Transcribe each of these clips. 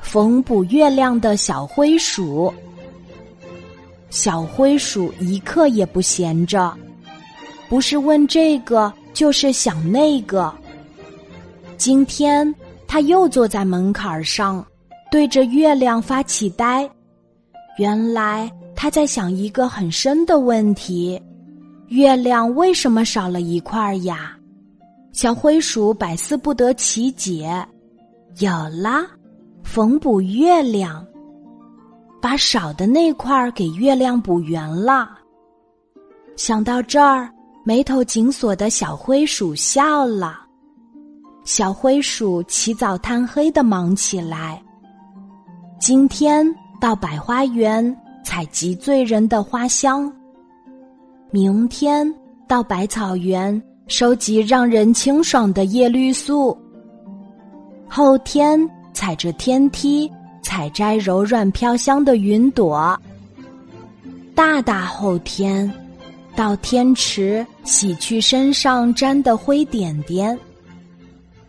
缝补月亮的小灰鼠。小灰鼠一刻也不闲着，不是问这个，就是想那个。今天，他又坐在门槛上，对着月亮发起呆。原来他在想一个很深的问题：月亮为什么少了一块呀？小灰鼠百思不得其解。有啦，缝补月亮，把少的那块给月亮补圆了。想到这儿，眉头紧锁的小灰鼠笑了。小灰鼠起早贪黑的忙起来。今天到百花园采集醉人的花香，明天到百草园收集让人清爽的叶绿素，后天踩着天梯采摘柔软飘香的云朵，大大后天到天池洗去身上沾的灰点点。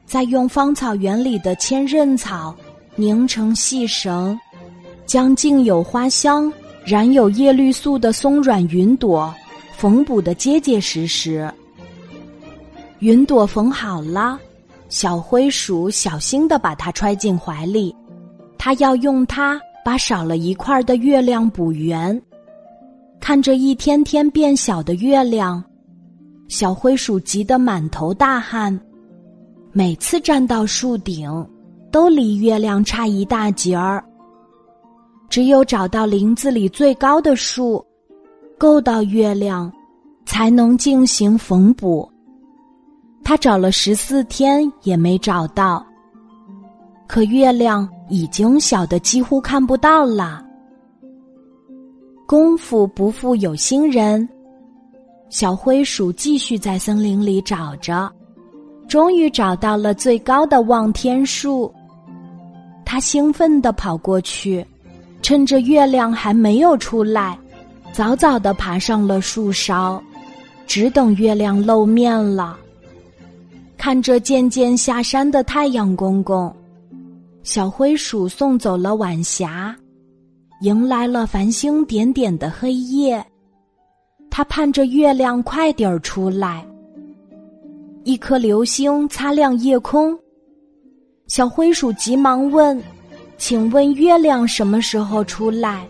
再用芳草园里的千仞草拧成细绳，将净有花香、染有叶绿素的松软云朵缝补的结结实实。云朵缝好了，小灰鼠小心的把它揣进怀里，它要用它把少了一块的月亮补圆。看着一天天变小的月亮，小灰鼠急得满头大汗。每次站到树顶，都离月亮差一大截儿。只有找到林子里最高的树，够到月亮，才能进行缝补。他找了十四天也没找到，可月亮已经小的几乎看不到了。功夫不负有心人，小灰鼠继续在森林里找着。终于找到了最高的望天树，他兴奋地跑过去，趁着月亮还没有出来，早早地爬上了树梢，只等月亮露面了。看着渐渐下山的太阳公公，小灰鼠送走了晚霞，迎来了繁星点点的黑夜。他盼着月亮快点儿出来。一颗流星擦亮夜空，小灰鼠急忙问：“请问月亮什么时候出来？”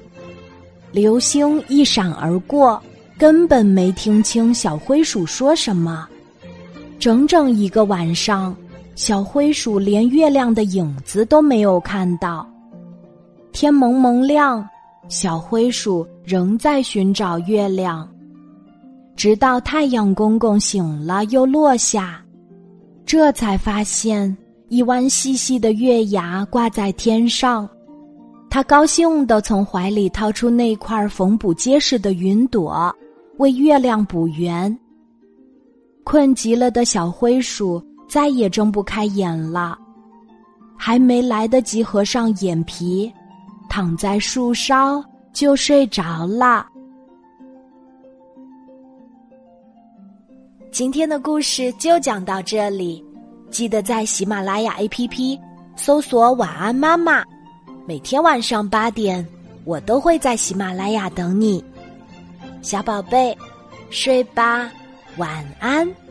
流星一闪而过，根本没听清小灰鼠说什么。整整一个晚上，小灰鼠连月亮的影子都没有看到。天蒙蒙亮，小灰鼠仍在寻找月亮。直到太阳公公醒了，又落下，这才发现一弯细细的月牙挂在天上。他高兴地从怀里掏出那块缝补结实的云朵，为月亮补圆。困极了的小灰鼠再也睁不开眼了，还没来得及合上眼皮，躺在树梢就睡着了。今天的故事就讲到这里，记得在喜马拉雅 APP 搜索“晚安妈妈”，每天晚上八点，我都会在喜马拉雅等你，小宝贝，睡吧，晚安。